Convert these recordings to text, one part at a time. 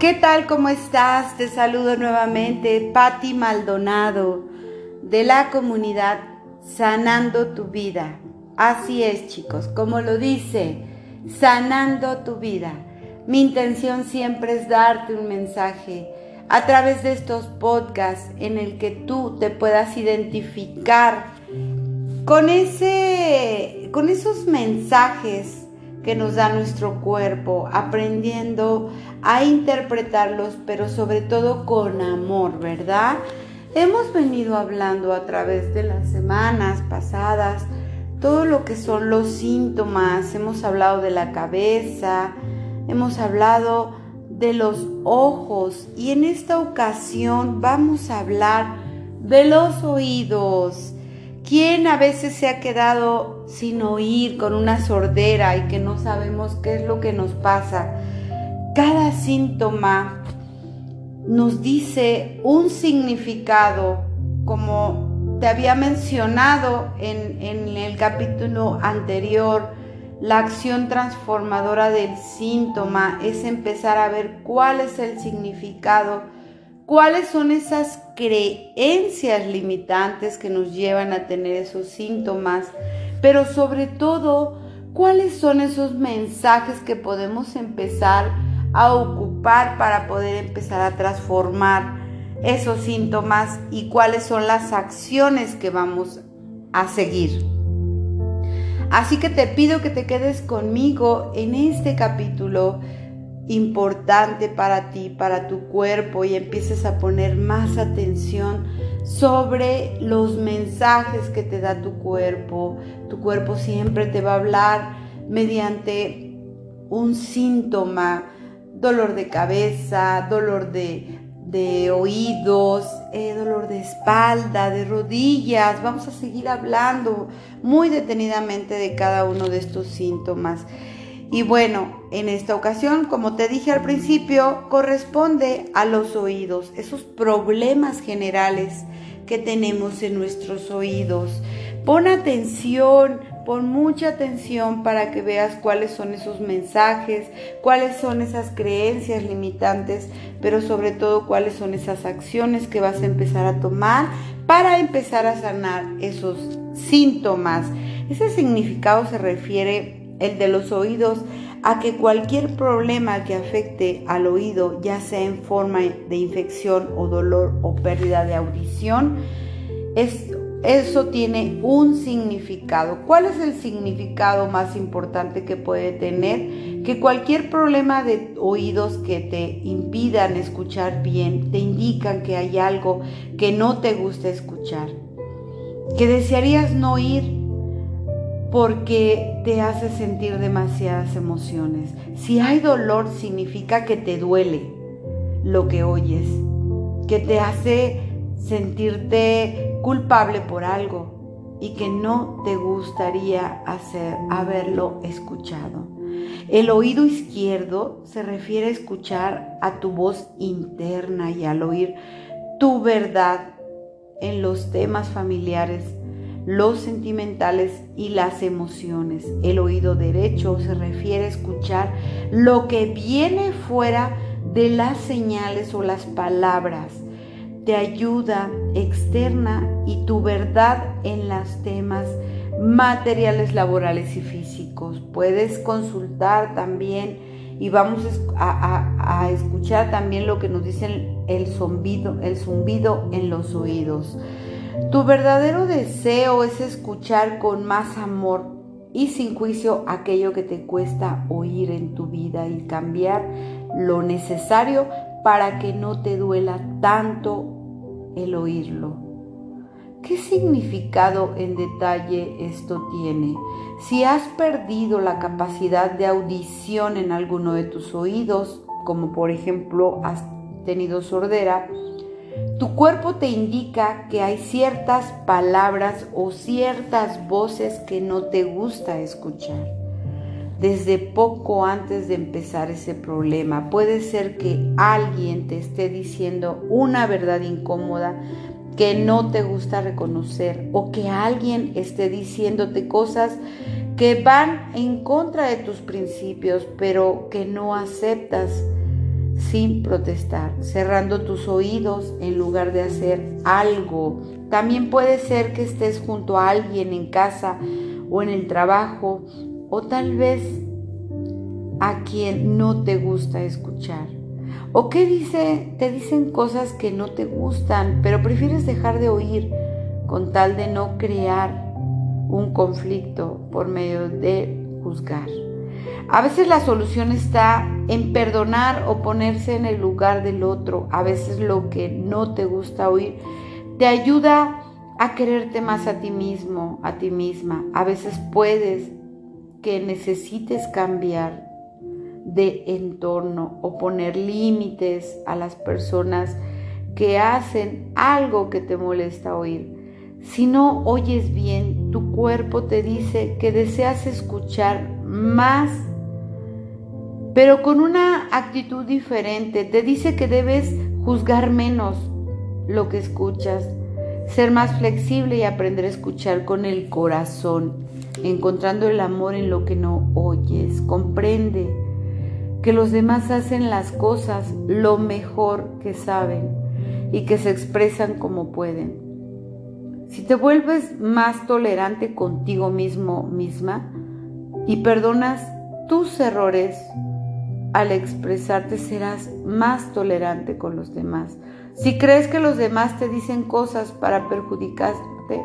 ¿Qué tal? ¿Cómo estás? Te saludo nuevamente, Patti Maldonado, de la comunidad Sanando tu Vida. Así es, chicos, como lo dice, sanando tu vida. Mi intención siempre es darte un mensaje a través de estos podcasts en el que tú te puedas identificar con ese con esos mensajes que nos da nuestro cuerpo, aprendiendo a interpretarlos, pero sobre todo con amor, ¿verdad? Hemos venido hablando a través de las semanas pasadas todo lo que son los síntomas, hemos hablado de la cabeza, hemos hablado de los ojos y en esta ocasión vamos a hablar de los oídos. ¿Quién a veces se ha quedado sin oír, con una sordera y que no sabemos qué es lo que nos pasa? Cada síntoma nos dice un significado, como te había mencionado en, en el capítulo anterior, la acción transformadora del síntoma es empezar a ver cuál es el significado cuáles son esas creencias limitantes que nos llevan a tener esos síntomas, pero sobre todo, cuáles son esos mensajes que podemos empezar a ocupar para poder empezar a transformar esos síntomas y cuáles son las acciones que vamos a seguir. Así que te pido que te quedes conmigo en este capítulo importante para ti, para tu cuerpo y empieces a poner más atención sobre los mensajes que te da tu cuerpo. Tu cuerpo siempre te va a hablar mediante un síntoma, dolor de cabeza, dolor de, oídos, eh, dolor de espalda, de rodillas. Vamos a seguir hablando muy detenidamente de cada uno de estos síntomas. Y bueno, en esta ocasión, como te dije al principio, corresponde a los oídos, esos problemas generales que tenemos en nuestros oídos. Pon atención, pon mucha atención para que veas cuáles son esos mensajes, cuáles son esas creencias limitantes, pero sobre todo cuáles son esas acciones que vas a empezar a tomar para empezar a sanar esos síntomas. Ese significado se refiere el de los oídos, a que cualquier problema que afecte al oído, ya sea en forma de infección o dolor o pérdida de audición, eso tiene un significado. ¿Cuál es el significado más importante que puede tener? Que cualquier problema de oídos que te impidan escuchar bien, te indican que hay algo que no te gusta escuchar, que desearías no oír porque te hace sentir demasiadas emociones. Si hay dolor significa que te duele lo que oyes, que te hace sentirte culpable por algo y que no te gustaría hacer haberlo escuchado. El oído izquierdo se refiere a escuchar a tu voz interna y al oír tu verdad en los temas familiares los sentimentales y las emociones. El oído derecho se refiere a escuchar lo que viene fuera de las señales o las palabras. Ayuda externa y tu verdad en los temas materiales, laborales y físicos. Puedes consultar también y vamos a, escuchar también lo que nos dicen el zumbido, el zumbido en los oídos. Tu verdadero deseo es escuchar con más amor y sin juicio aquello que te cuesta oír en tu vida y cambiar lo necesario para que no te duela tanto el oírlo. ¿Qué significado en detalle esto tiene? Si has perdido la capacidad de audición en alguno de tus oídos, como por ejemplo has tenido sordera, tu cuerpo te indica que hay ciertas palabras o ciertas voces que no te gusta escuchar. Desde poco antes de empezar ese problema, puede ser que alguien te esté diciendo una verdad incómoda que no te gusta reconocer o que alguien esté diciéndote cosas que van en contra de tus principios, pero que no aceptas sin protestar, cerrando tus oídos en lugar de hacer algo. También puede ser que estés junto a alguien en casa o en el trabajo o tal vez a quien no te gusta escuchar. O que dice, te dicen cosas que no te gustan, pero prefieres dejar de oír con tal de no crear un conflicto por medio de juzgar. A veces la solución está en perdonar o ponerse en el lugar del otro. A veces lo que no te gusta oír te ayuda a quererte más a ti mismo, a ti misma. A veces puedes que necesites cambiar de entorno o poner límites a las personas que hacen algo que te molesta oír. Si no oyes bien, tu cuerpo te dice que deseas escuchar más pero con una actitud diferente. Te dice que debes juzgar menos lo que escuchas, ser más flexible y aprender a escuchar con el corazón, encontrando el amor en lo que no oyes. Comprende que los demás hacen las cosas lo mejor que saben y que se expresan como pueden. Si te vuelves más tolerante contigo mismo misma y perdonas tus errores, al expresarte serás más tolerante con los demás. Si crees que los demás te dicen cosas para perjudicarte,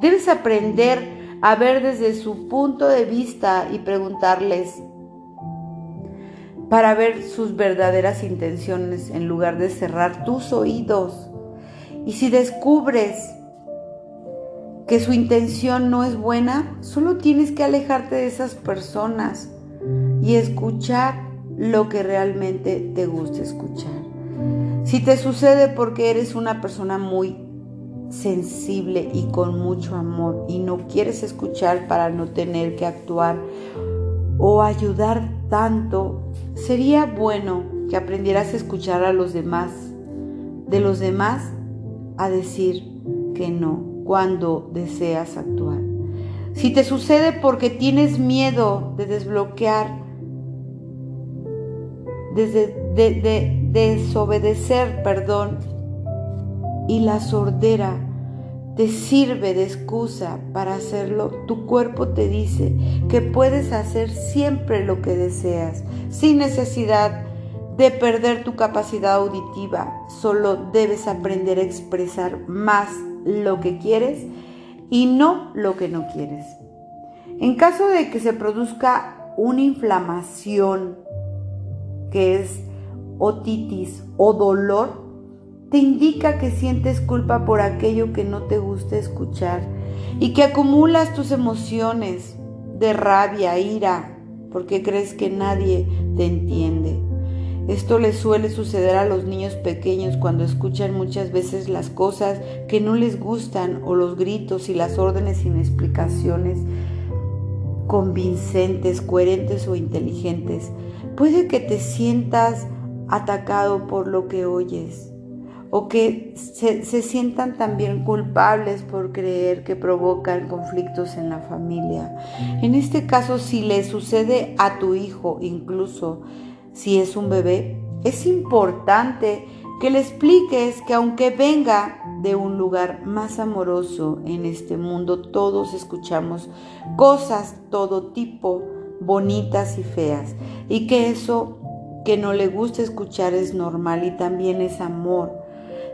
debes aprender a ver desde su punto de vista y preguntarles para ver sus verdaderas intenciones en lugar de cerrar tus oídos. Y si descubres que su intención no es buena, solo tienes que alejarte de esas personas y escuchar lo que realmente te gusta escuchar. Si te sucede porque eres una persona muy sensible y con mucho amor y no quieres escuchar para no tener que actuar o ayudar tanto, sería bueno que aprendieras a escuchar a los demás, de los demás a decir que no cuando deseas actuar. Si te sucede porque tienes miedo de desbloquear desde de, desobedecer, perdón, y la sordera te sirve de excusa para hacerlo, tu cuerpo te dice que puedes hacer siempre lo que deseas, sin necesidad de perder tu capacidad auditiva. Solo debes aprender a expresar más lo que quieres y no lo que no quieres. En caso de que se produzca una inflamación que es otitis o dolor, te indica que sientes culpa por aquello que no te gusta escuchar y que acumulas tus emociones de rabia, ira, porque crees que nadie te entiende. Esto le suele suceder a los niños pequeños cuando escuchan muchas veces las cosas que no les gustan o los gritos y las órdenes sin explicaciones convincentes, coherentes o inteligentes. Puede que te sientas atacado por lo que oyes o que se, sientan también culpables por creer que provocan conflictos en la familia. En este caso, si le sucede a tu hijo, incluso si es un bebé, es importante que le expliques que aunque venga de un lugar más amoroso en este mundo, todos escuchamos cosas, todo tipo, bonitas y feas, y que eso que no le gusta escuchar es normal y también es amor.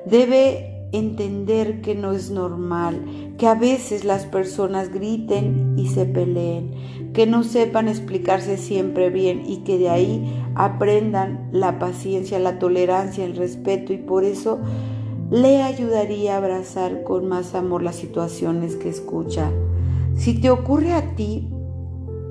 Debe entender que no es normal, que a veces las personas griten y se peleen, que no sepan explicarse siempre bien y que de ahí aprendan la paciencia, la tolerancia, el respeto y por eso le ayudaría a abrazar con más amor las situaciones que escucha. Si te ocurre a ti,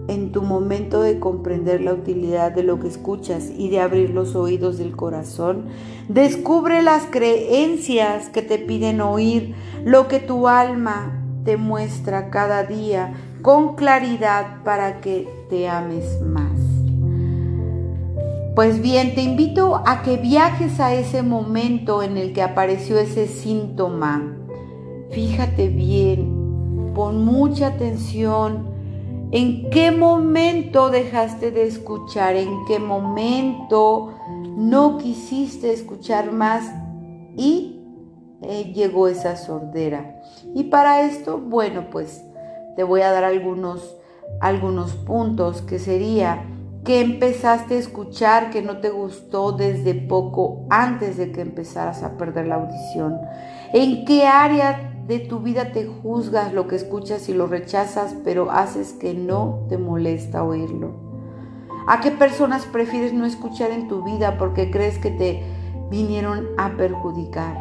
en tu momento de comprender la utilidad de lo que escuchas y de abrir los oídos del corazón, descubre las creencias que te piden oír, lo que tu alma te muestra cada día con claridad para que te ames más. Pues bien, te invito a que viajes a ese momento en el que apareció ese síntoma. Fíjate bien, pon mucha atención ¿En qué momento dejaste de escuchar? ¿En qué momento no quisiste escuchar más y eh, llegó esa sordera. Y para esto, bueno, pues te voy a dar algunos, algunos puntos que sería que empezaste a escuchar que no te gustó desde poco antes de que empezaras a perder la audición. ¿En qué área de tu vida te juzgas lo que escuchas y lo rechazas, pero haces que no te molesta oírlo? ¿A qué personas prefieres no escuchar en tu vida porque crees que te vinieron a perjudicar?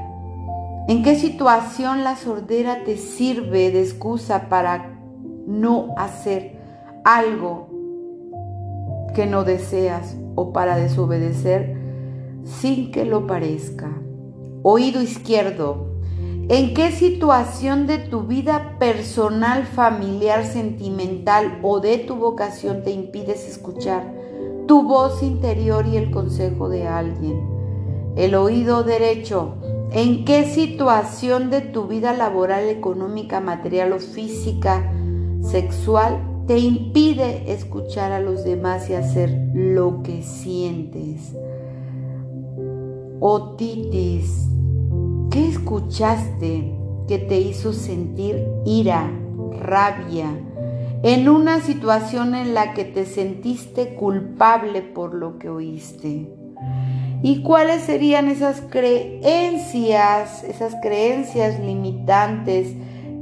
¿En qué situación la sordera te sirve de excusa para no hacer algo que no deseas o para desobedecer sin que lo parezca? Oído izquierdo, ¿En qué situación de tu vida personal, familiar, sentimental o de tu vocación te impides escuchar tu voz interior y el consejo de alguien? El oído derecho. ¿En qué situación de tu vida laboral, económica, material o física, sexual te impide escuchar a los demás y hacer lo que sientes? Otitis ¿Qué escuchaste que te hizo sentir ira, rabia, en una situación en la que te sentiste culpable por lo que oíste? ¿Y cuáles serían esas creencias, esas creencias limitantes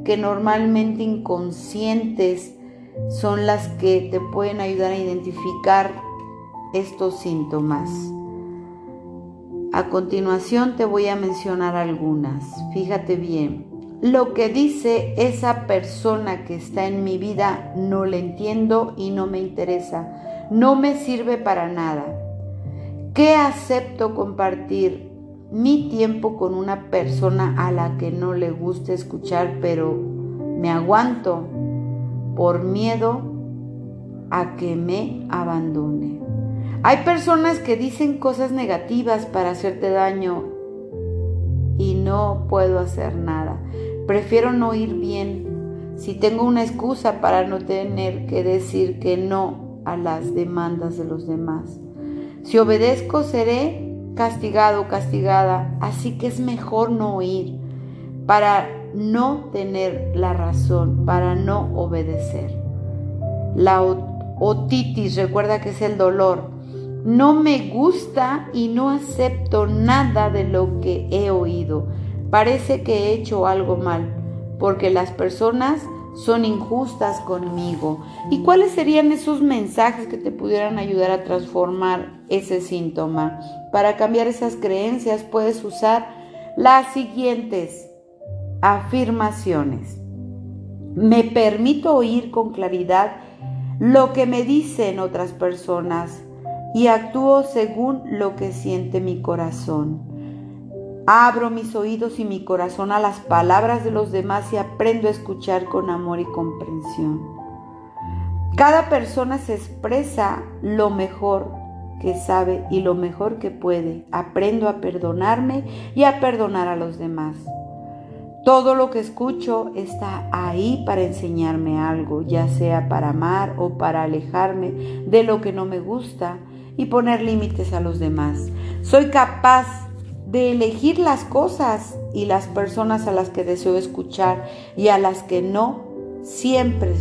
que normalmente inconscientes son las que te pueden ayudar a identificar estos síntomas? A continuación te voy a mencionar algunas. Fíjate bien. Lo que dice esa persona que está en mi vida no le entiendo y no me interesa. No me sirve para nada. ¿Qué acepto compartir mi tiempo con una persona a la que no le gusta escuchar, pero me aguanto por miedo a que me abandone? Hay personas que dicen cosas negativas para hacerte daño y no puedo hacer nada. Prefiero no oír bien. Si tengo una excusa para no tener que decir que no a las demandas de los demás. Si obedezco seré castigado o castigada, así que es mejor no oír para no tener la razón, para no obedecer. La otitis, recuerda que es el dolor, no me gusta y no acepto nada de lo que he oído. Parece que he hecho algo mal, porque las personas son injustas conmigo. ¿Y cuáles serían esos mensajes que te pudieran ayudar a transformar ese síntoma? Para cambiar esas creencias puedes usar las siguientes afirmaciones. Me permito oír con claridad lo que me dicen otras personas y actúo según lo que siente mi corazón. Abro mis oídos y mi corazón a las palabras de los demás y aprendo a escuchar con amor y comprensión. Cada persona se expresa lo mejor que sabe y lo mejor que puede. Aprendo a perdonarme y a perdonar a los demás. Todo lo que escucho está ahí para enseñarme algo, ya sea para amar o para alejarme de lo que no me gusta y poner límites a los demás. Soy capaz de elegir las cosas y las personas a las que deseo escuchar y a las que no, siempre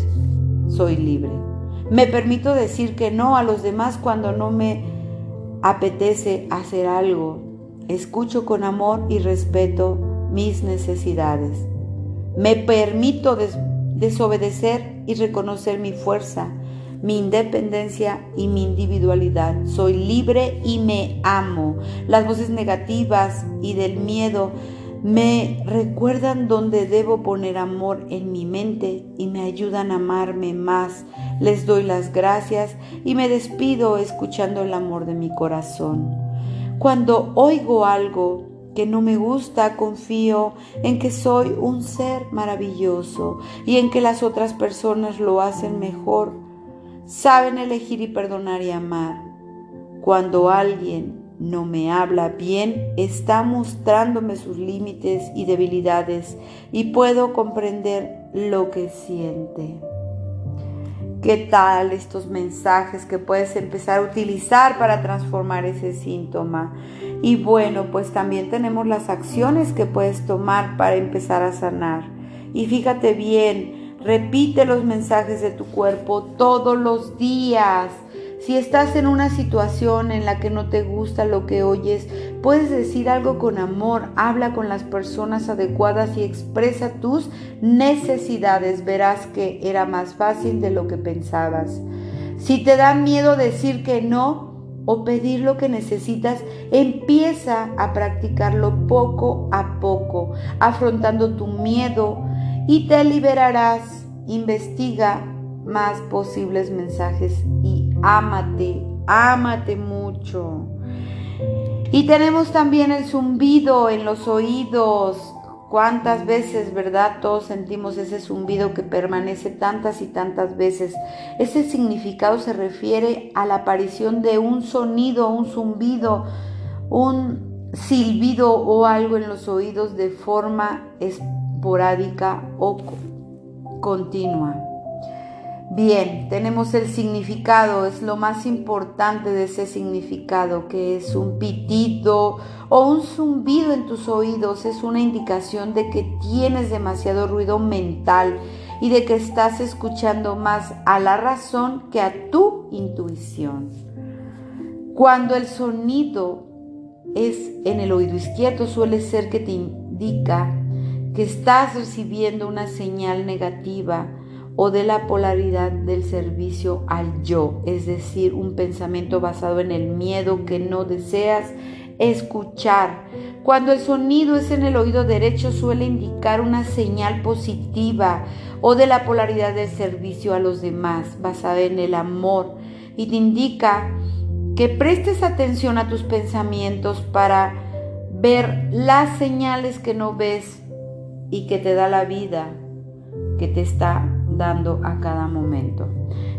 soy libre. Me permito decir que no a los demás cuando no me apetece hacer algo. Escucho con amor y respeto mis necesidades. Me permito desobedecer y reconocer mi fuerza mi independencia y mi individualidad. Soy libre y me amo. Las voces negativas y del miedo me recuerdan dónde debo poner amor en mi mente y me ayudan a amarme más. Les doy las gracias y me despido escuchando el amor de mi corazón. Cuando oigo algo que no me gusta, confío en que soy un ser maravilloso y en que las otras personas lo hacen mejor saben elegir y perdonar y amar. Cuando alguien no me habla bien, está mostrándome sus límites y debilidades y puedo comprender lo que siente. ¿Qué tal estos mensajes que puedes empezar a utilizar para transformar ese síntoma? Y bueno, pues también tenemos las acciones que puedes tomar para empezar a sanar. Y fíjate bien, repite los mensajes de tu cuerpo todos los días. Si estás en una situación en la que no te gusta lo que oyes, puedes decir algo con amor, habla con las personas adecuadas y expresa tus necesidades. Verás que era más fácil de lo que pensabas. Si te da miedo decir que no o pedir lo que necesitas, empieza a practicarlo poco a poco, afrontando tu miedo y te liberarás. Investiga más posibles mensajes y ámate, ámate mucho. Y tenemos también el zumbido en los oídos. ¿Cuántas veces, verdad? Todos sentimos ese zumbido que permanece tantas y tantas veces. Ese significado se refiere a la aparición de un sonido, un zumbido, un silbido o algo en los oídos de forma esporádica o continua. Bien, tenemos el significado, es lo más importante de ese significado, que es un pitido o un zumbido en tus oídos, es una indicación de que tienes demasiado ruido mental y de que estás escuchando más a la razón que a tu intuición. Cuando el sonido es en el oído izquierdo, suele ser que te indica que estás recibiendo una señal negativa, o de la polaridad del servicio al yo, es decir, un pensamiento basado en el miedo que no deseas escuchar. Cuando el sonido es en el oído derecho suele indicar una señal positiva o de la polaridad del servicio a los demás, basada en el amor, y te indica que prestes atención a tus pensamientos para ver las señales que no ves y que te da la vida, que te está dando a cada momento.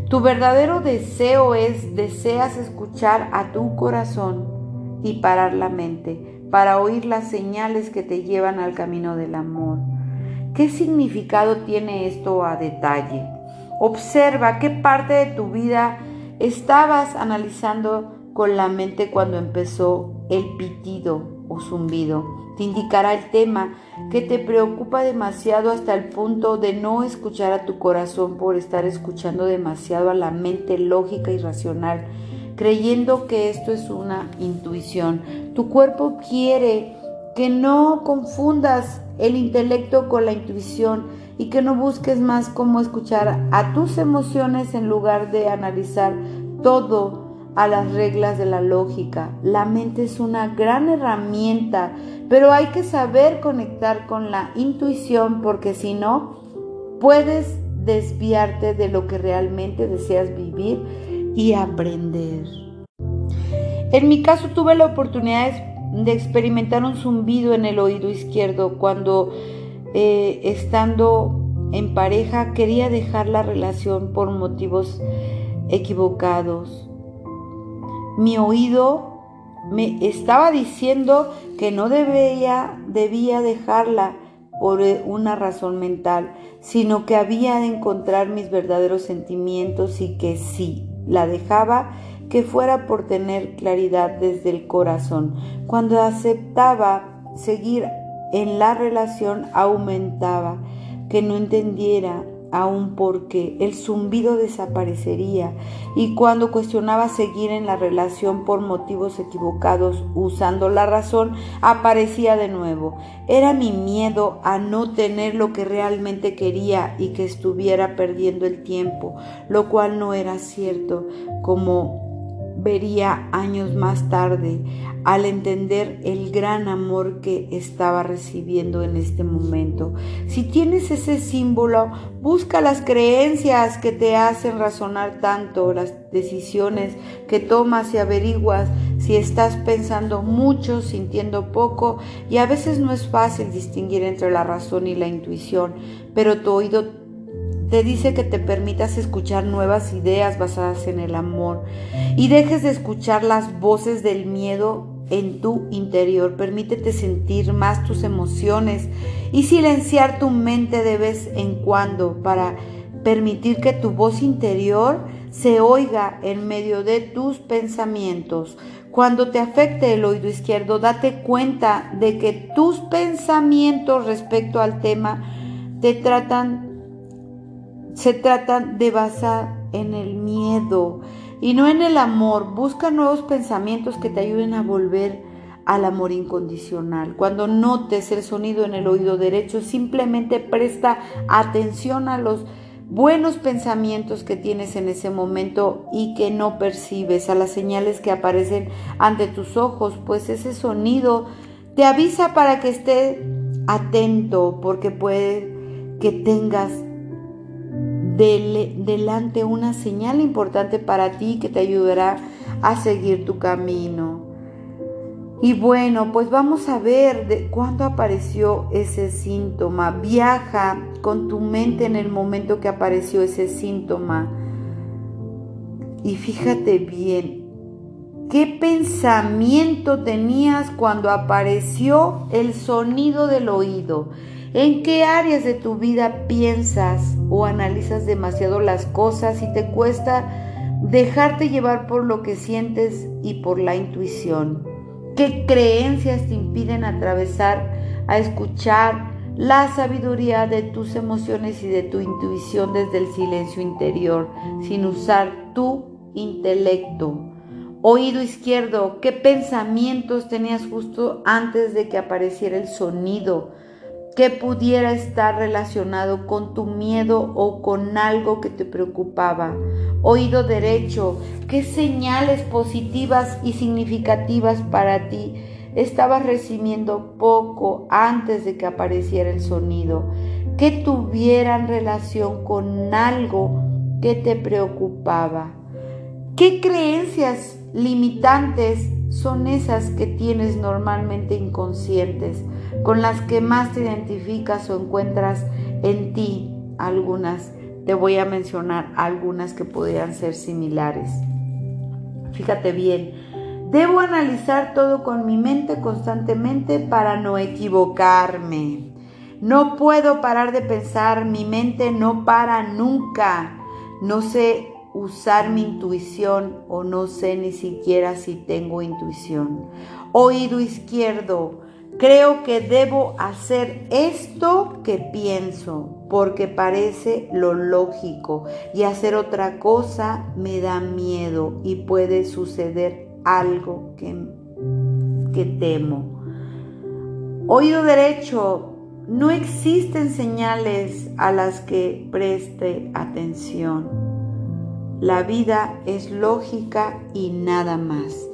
Tu verdadero deseo es, deseas escuchar a tu corazón y parar la mente para oír las señales que te llevan al camino del amor. ¿Qué significado tiene esto a detalle? Observa qué parte de tu vida estabas analizando con la mente cuando empezó el pitido o zumbido. Te indicará el tema que te preocupa demasiado hasta el punto de no escuchar a tu corazón por estar escuchando demasiado a la mente lógica y racional, creyendo que esto es una intuición. Tu cuerpo quiere que no confundas el intelecto con la intuición y que no busques más cómo escuchar a tus emociones en lugar de analizar todo a las reglas de la lógica. La mente es una gran herramienta, pero hay que saber conectar con la intuición porque si no, puedes desviarte de lo que realmente deseas vivir y aprender. En mi caso tuve la oportunidad de experimentar un zumbido en el oído izquierdo cuando eh, estando en pareja quería dejar la relación por motivos equivocados mi oído me estaba diciendo que no debía, debía dejarla por una razón mental, sino que había de encontrar mis verdaderos sentimientos y que si la dejaba, que fuera por tener claridad desde el corazón. Cuando aceptaba seguir en la relación, aumentaba, que no entendiera aún porque el zumbido desaparecería y cuando cuestionaba seguir en la relación por motivos equivocados usando la razón, aparecía de nuevo. Era mi miedo a no tener lo que realmente quería y que estuviera perdiendo el tiempo, lo cual no era cierto, como vería años más tarde al entender el gran amor que estaba recibiendo en este momento. Si tienes ese símbolo, busca las creencias que te hacen razonar tanto, las decisiones que tomas y averiguas si estás pensando mucho, sintiendo poco, y a veces no es fácil distinguir entre la razón y la intuición, pero tu oído te dice que te permitas escuchar nuevas ideas basadas en el amor y dejes de escuchar las voces del miedo en tu interior. Permítete sentir más tus emociones y silenciar tu mente de vez en cuando para permitir que tu voz interior se oiga en medio de tus pensamientos. Cuando te afecte el oído izquierdo, date cuenta de que tus pensamientos respecto al tema te tratan se tratan de basar en el miedo y no en el amor. Busca nuevos pensamientos que te ayuden a volver al amor incondicional. Cuando notes el sonido en el oído derecho, simplemente presta atención a los buenos pensamientos que tienes en ese momento y que no percibes, a las señales que aparecen ante tus ojos, pues ese sonido te avisa para que estés atento, porque puede que tengas delante una señal importante para ti que te ayudará a seguir tu camino. Y bueno, pues vamos a ver de cuándo apareció ese síntoma. Viaja con tu mente en el momento que apareció ese síntoma. Y fíjate bien, ¿qué pensamiento tenías cuando apareció el sonido del oído? ¿En qué áreas de tu vida piensas o analizas demasiado las cosas y te cuesta dejarte llevar por lo que sientes y por la intuición? ¿Qué creencias te impiden atravesar a escuchar la sabiduría de tus emociones y de tu intuición desde el silencio interior, sin usar tu intelecto? Oído izquierdo, ¿qué pensamientos tenías justo antes de que apareciera el sonido? Que pudiera estar relacionado con tu miedo o con algo que te preocupaba. Oído derecho, ¿qué señales positivas y significativas para ti estabas recibiendo poco antes de que apareciera el sonido? Que tuvieran relación con algo que te preocupaba. ¿Qué creencias limitantes son esas que tienes normalmente inconscientes? Con las que más te identificas o encuentras en ti algunas. Te voy a mencionar algunas que podrían ser similares. Fíjate bien, debo analizar todo con mi mente constantemente para no equivocarme. No puedo parar de pensar, mi mente no para nunca. No sé usar mi intuición o no sé ni siquiera si tengo intuición. Oído izquierdo, Creo que debo hacer esto que pienso porque parece lo lógico y hacer otra cosa me da miedo y puede suceder algo que, que temo. Oído derecho, no existen señales a las que preste atención. La vida es lógica y nada más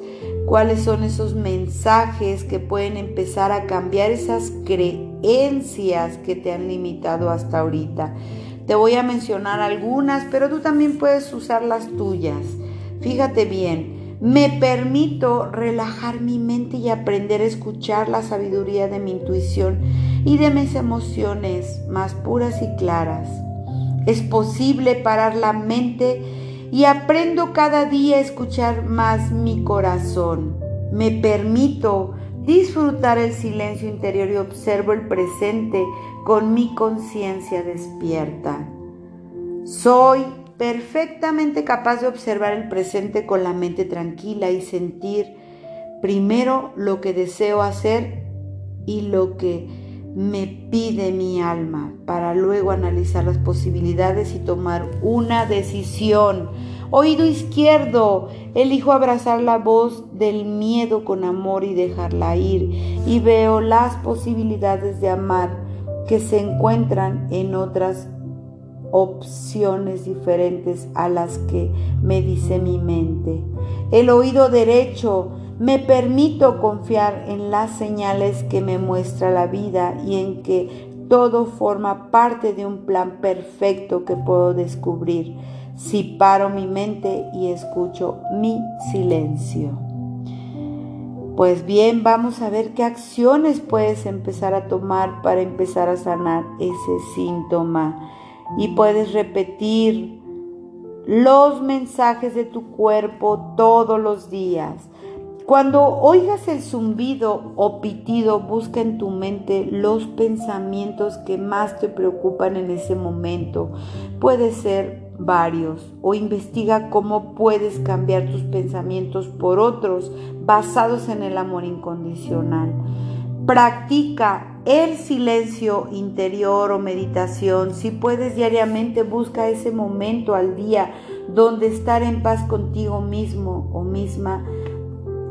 cuáles son esos mensajes que pueden empezar a cambiar esas creencias que te han limitado hasta ahorita. Te voy a mencionar algunas, pero tú también puedes usar las tuyas. Fíjate bien, me permito relajar mi mente y aprender a escuchar la sabiduría de mi intuición y de mis emociones más puras y claras. Es posible parar la mente y aprendo cada día a escuchar más mi corazón. Me permito disfrutar el silencio interior y observo el presente con mi conciencia despierta. Soy perfectamente capaz de observar el presente con la mente tranquila y sentir primero lo que deseo hacer y lo que me pide mi alma para luego analizar las posibilidades y tomar una decisión. Oído izquierdo, elijo abrazar la voz del miedo con amor y dejarla ir y veo las posibilidades de amar que se encuentran en otras opciones diferentes a las que me dice mi mente. El oído derecho, me permito confiar en las señales que me muestra la vida y en que todo forma parte de un plan perfecto que puedo descubrir si paro mi mente y escucho mi silencio. Pues bien, vamos a ver qué acciones puedes empezar a tomar para empezar a sanar ese síntoma. Y puedes repetir los mensajes de tu cuerpo todos los días Cuando oigas el zumbido o pitido, busca en tu mente los pensamientos que más te preocupan en ese momento. Puede ser varios o investiga cómo puedes cambiar tus pensamientos por otros basados en el amor incondicional. Practica el silencio interior o meditación. Si puedes diariamente, busca ese momento al día donde estar en paz contigo mismo o misma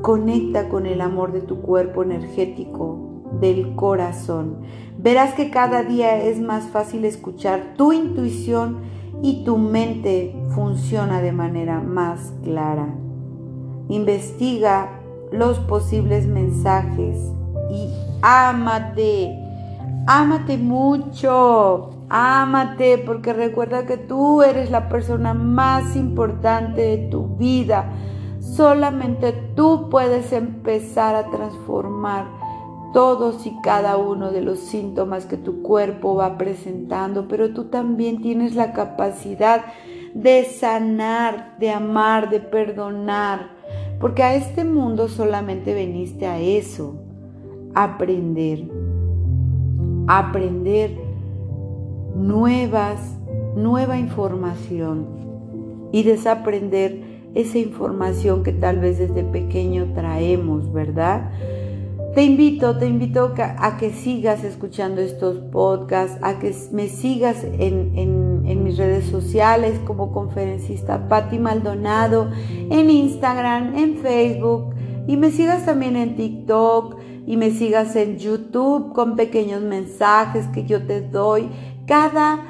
Conecta con el amor de tu cuerpo energético, del corazón. Verás que cada día es más fácil escuchar tu intuición y tu mente funciona de manera más clara. Investiga los posibles mensajes y ámate. Ámate mucho. Ámate porque recuerda que tú eres la persona más importante de tu vida Solamente tú puedes empezar a transformar todos y cada uno de los síntomas que tu cuerpo va presentando, pero tú también tienes la capacidad de sanar, de amar, de perdonar, porque a este mundo solamente veniste a eso, aprender, aprender nuevas, nueva información y desaprender esa información que tal vez desde pequeño traemos, ¿verdad? Te invito, te invito a que sigas escuchando estos podcasts, a que me sigas en, mis redes sociales como conferencista Patti Maldonado, en Instagram, en Facebook, y me sigas también en TikTok y me sigas en YouTube con pequeños mensajes que yo te doy cada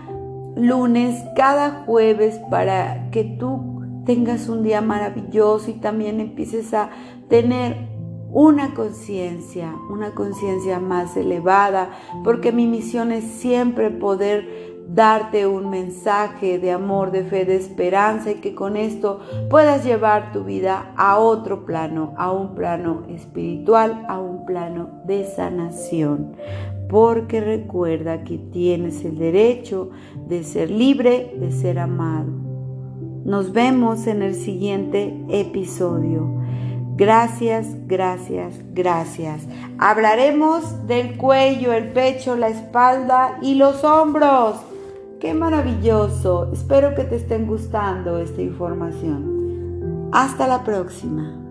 lunes, cada jueves para que tú tengas un día maravilloso y también empieces a tener una conciencia, una conciencia más elevada, porque mi misión es siempre poder darte un mensaje de amor, de fe, de esperanza y que con esto puedas llevar tu vida a otro plano, a un plano espiritual, a un plano de sanación. Porque recuerda que tienes el derecho de ser libre, de ser amado. Nos vemos en el siguiente episodio. Gracias, gracias, gracias. Hablaremos del cuello, el pecho, la espalda y los hombros. ¡Qué maravilloso! Espero que te estén gustando esta información. Hasta la próxima.